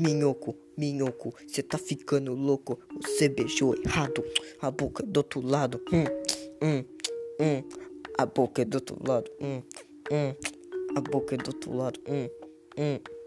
minhoco, minhoco, cê tá ficando louco. Você beijou errado, a boca é do outro lado. Hum, hum, hum, a boca é do outro lado. Hum, hum, a boca é do outro lado. Hum, hum.